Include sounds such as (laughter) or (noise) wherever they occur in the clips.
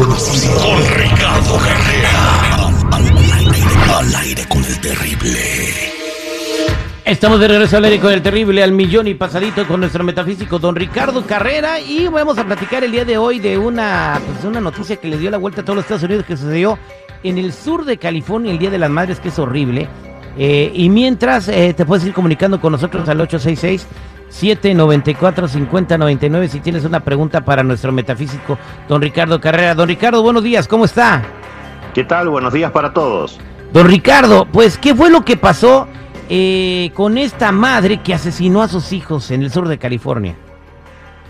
desconocido. Con Ricardo Carrera. Al aire con el terrible. Estamos de regreso al aire con el terrible al millón y pasadito con nuestro metafísico don Ricardo Carrera y vamos a platicar el día de hoy de una, pues, una noticia que le dio la vuelta a todos los Estados Unidos que sucedió en el sur de California el Día de las Madres que es horrible. Eh, y mientras eh, te puedes ir comunicando con nosotros al 866 794 5099 si tienes una pregunta para nuestro metafísico don Ricardo Carrera. Don Ricardo, buenos días, ¿cómo está? ¿Qué tal? Buenos días para todos. Don Ricardo, pues, ¿qué fue lo que pasó eh, con esta madre que asesinó a sus hijos en el sur de California?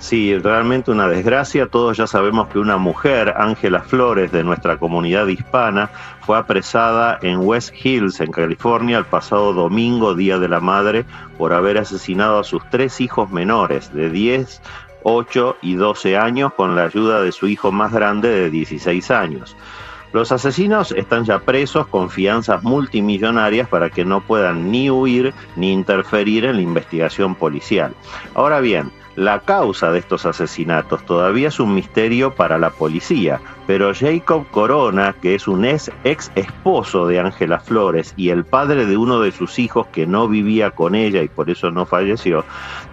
Sí, realmente una desgracia. Todos ya sabemos que una mujer, Ángela Flores, de nuestra comunidad hispana, fue apresada en West Hills, en California, el pasado domingo, Día de la Madre, por haber asesinado a sus tres hijos menores de 10, 8 y 12 años con la ayuda de su hijo más grande de 16 años. Los asesinos están ya presos con fianzas multimillonarias para que no puedan ni huir ni interferir en la investigación policial. Ahora bien, la causa de estos asesinatos todavía es un misterio para la policía, pero Jacob Corona, que es un ex, esposo de Ángela Flores y el padre de uno de sus hijos que no vivía con ella y por eso no falleció,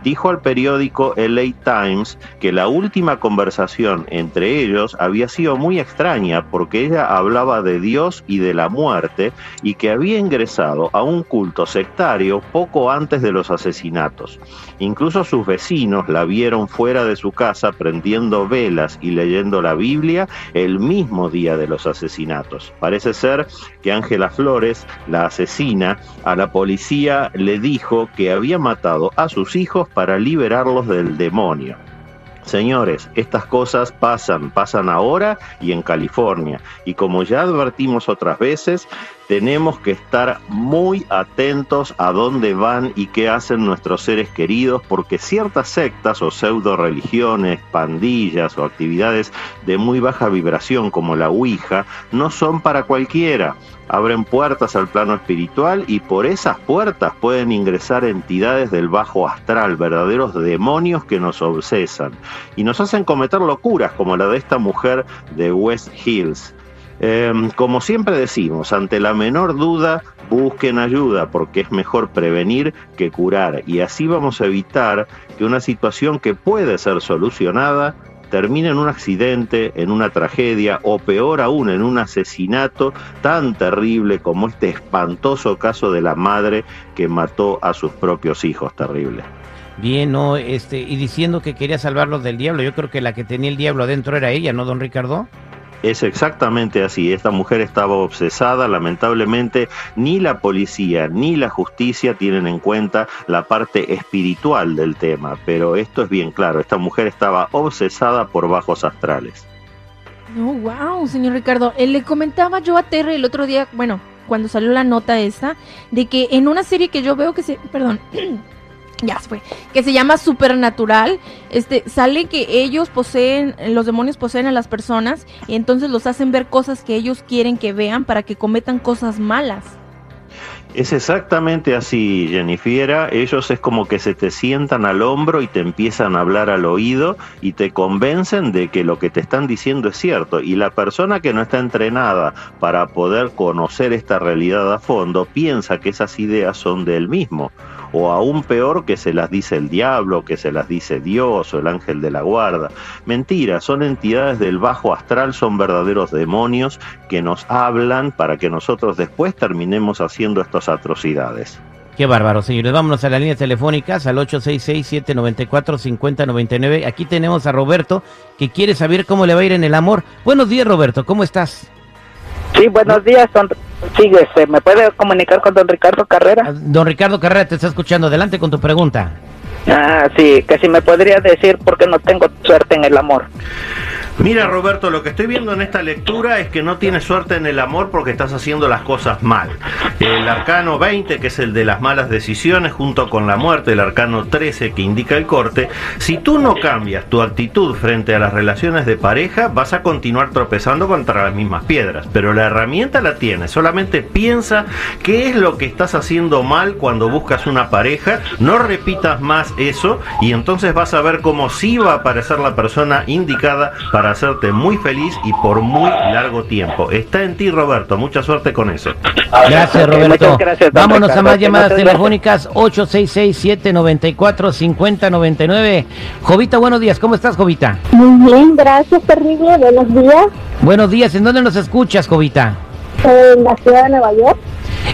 dijo al periódico LA Times que la última conversación entre ellos había sido muy extraña porque ella hablaba de Dios y de la muerte y que había ingresado a un culto sectario poco antes de los asesinatos. Incluso sus vecinos la vieron fuera de su casa prendiendo velas y leyendo la Biblia el mismo día de los asesinatos. Parece ser que Ángela Flores, la asesina, a la policía le dijo que había matado a sus hijos para liberarlos del demonio. Señores, estas cosas pasan, pasan ahora y en California. Y como ya advertimos otras veces, tenemos que estar muy atentos a dónde van y qué hacen nuestros seres queridos, porque ciertas sectas o pseudo religiones, pandillas o actividades de muy baja vibración como la Ouija no son para cualquiera abren puertas al plano espiritual y por esas puertas pueden ingresar entidades del bajo astral, verdaderos demonios que nos obsesan y nos hacen cometer locuras como la de esta mujer de West Hills. Em, como siempre decimos, ante la menor duda, busquen ayuda porque es mejor prevenir que curar y así vamos a evitar que una situación que puede ser solucionada termina en un accidente, en una tragedia o peor aún en un asesinato tan terrible como este espantoso caso de la madre que mató a sus propios hijos, terrible. Bien, no, este, y diciendo que quería salvarlos del diablo, yo creo que la que tenía el diablo adentro era ella, ¿no, don Ricardo? Es exactamente así. Esta mujer estaba obsesada. Lamentablemente, ni la policía ni la justicia tienen en cuenta la parte espiritual del tema. Pero esto es bien claro. Esta mujer estaba obsesada por bajos astrales. No, wow, señor Ricardo. Eh, le comentaba yo a Terry el otro día, bueno, cuando salió la nota esta, de que en una serie que yo veo que se. Perdón. (clears throat) ya fue, que se llama Supernatural, este, sale que ellos poseen, los demonios poseen a las personas y entonces los hacen ver cosas que ellos quieren que vean para que cometan cosas malas. Es exactamente así, Jennifer. Ellos es como que se te sientan al hombro y te empiezan a hablar al oído y te convencen de que lo que te están diciendo es cierto. Y la persona que no está entrenada para poder conocer esta realidad a fondo piensa que esas ideas son de él mismo o aún peor que se las dice el diablo, que se las dice Dios o el ángel de la guarda. Mentira, son entidades del bajo astral, son verdaderos demonios que nos hablan para que nosotros después terminemos haciendo estas atrocidades. Qué bárbaro, señores. Vámonos a las líneas telefónicas al 866-794-5099. Aquí tenemos a Roberto que quiere saber cómo le va a ir en el amor. Buenos días, Roberto. ¿Cómo estás? Sí, buenos días. Don... Sí, este, ¿me puede comunicar con don Ricardo Carrera? Ah, don Ricardo Carrera te está escuchando. Adelante con tu pregunta. Ah, sí, que si me podría decir por qué no tengo suerte en el amor. Mira Roberto, lo que estoy viendo en esta lectura es que no tienes suerte en el amor porque estás haciendo las cosas mal. El arcano 20, que es el de las malas decisiones, junto con la muerte, el arcano 13, que indica el corte, si tú no cambias tu actitud frente a las relaciones de pareja, vas a continuar tropezando contra las mismas piedras. Pero la herramienta la tienes, solamente piensa qué es lo que estás haciendo mal cuando buscas una pareja, no repitas más eso y entonces vas a ver cómo sí va a aparecer la persona indicada para para hacerte muy feliz y por muy largo tiempo. Está en ti, Roberto. Mucha suerte con eso. Gracias, Roberto. gracias, Vámonos a más llamadas telefónicas 866-794-5099. Jovita, buenos días. ¿Cómo estás, Jovita? Muy bien, gracias, terrible. Buenos días. Buenos días. ¿En dónde nos escuchas, Jovita? En la ciudad de Nueva York.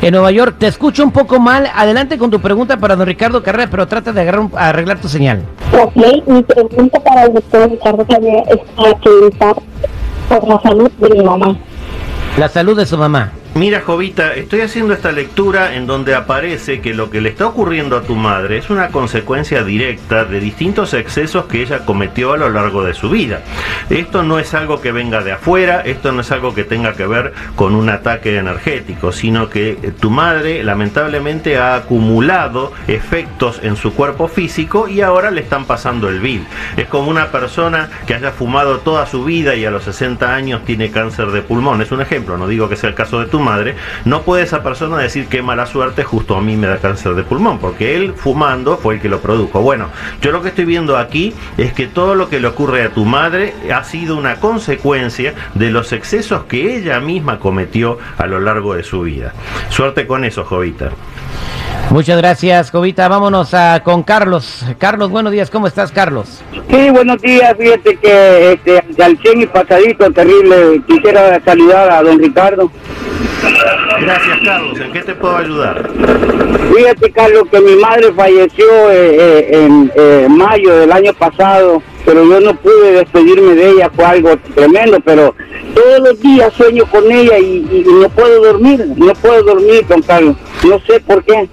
En Nueva York. Te escucho un poco mal. Adelante con tu pregunta para don Ricardo Carrera, pero trata de agarrar un- arreglar tu señal. Ok, mi pregunta para el doctor Ricardo Javier es para preguntar por la salud de mi mamá. La salud de su mamá. Mira, Jovita, estoy haciendo esta lectura en donde aparece que lo que le está ocurriendo a tu madre es una consecuencia directa de distintos excesos que ella cometió a lo largo de su vida. Esto no es algo que venga de afuera, esto no es algo que tenga que ver con un ataque energético, sino que eh, tu madre lamentablemente ha acumulado efectos en su cuerpo físico y ahora le están pasando el bill. Es como una persona que haya fumado toda su vida y a los 60 años tiene cáncer de pulmón. Es un ejemplo, no digo que sea el caso de tu madre. No puede esa persona decir qué mala suerte justo a mí me da cáncer de pulmón, porque él fumando fue el que lo produjo. Bueno, yo lo que estoy viendo aquí es que todo lo que le ocurre a tu madre ha sido una consecuencia de los excesos que ella misma cometió a lo largo de su vida. Suerte con eso, Jovita. Muchas gracias, Jovita. Vámonos a, con Carlos. Carlos, buenos días. ¿Cómo estás, Carlos? Sí, buenos días. Fíjate que este, al 100 y pasadito, terrible. Quisiera saludar a don Ricardo. Gracias, Carlos. ¿En qué te puedo ayudar? Fíjate, Carlos, que mi madre falleció eh, eh, en eh, mayo del año pasado, pero yo no pude despedirme de ella, fue algo tremendo, pero todos los días sueño con ella y, y no puedo dormir, no puedo dormir, don Carlos. No sé por qué.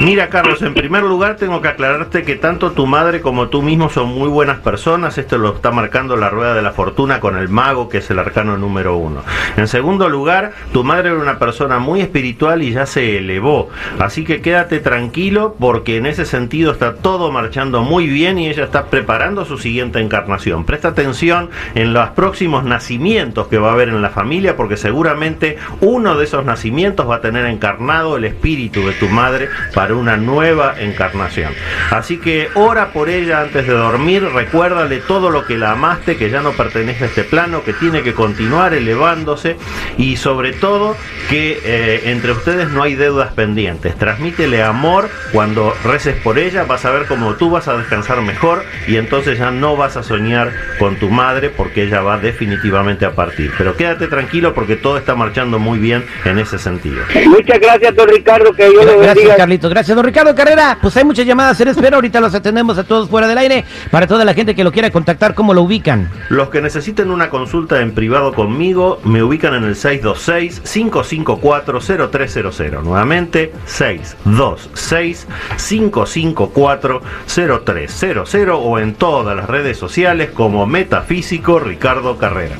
Mira, Carlos, en primer lugar tengo que aclararte que tanto tu madre como tú mismo son muy buenas personas. Esto lo está marcando la rueda de la fortuna con el mago, que es el arcano número uno. En segundo lugar, tu madre era una persona muy espiritual y ya se elevó. Así que quédate tranquilo porque en ese sentido está todo marchando muy bien y ella está preparando su siguiente encarnación. Presta atención en los próximos nacimientos que va a haber en la familia porque seguramente uno de esos nacimientos va a tener encarnado el espíritu de tu madre para una nueva encarnación. Así que ora por ella antes de dormir, recuérdale todo lo que la amaste, que ya no pertenece a este plano, que tiene que continuar elevándose y sobre todo que eh, entre ustedes no hay deudas pendientes. Transmítele amor cuando reces por ella, vas a ver cómo tú vas a descansar mejor y entonces ya no vas a soñar con tu madre porque ella va definitivamente a partir. Pero quédate tranquilo porque todo está marchando muy bien en ese sentido. Muchas gracias, don Ricardo, que Dios le Gracias, bendiga. Carlitos. Gracias, don Ricardo Carrera. Pues hay muchas llamadas en espera. Ahorita los atendemos a todos fuera del aire. Para toda la gente que lo quiera contactar, ¿cómo lo ubican? Los que necesiten una consulta en privado conmigo me ubican en el 626-554-0300. Nuevamente, 626-554-0300 o en todas las redes sociales como Metafísico Ricardo Carrera.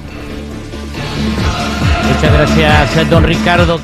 Muchas gracias, don Ricardo.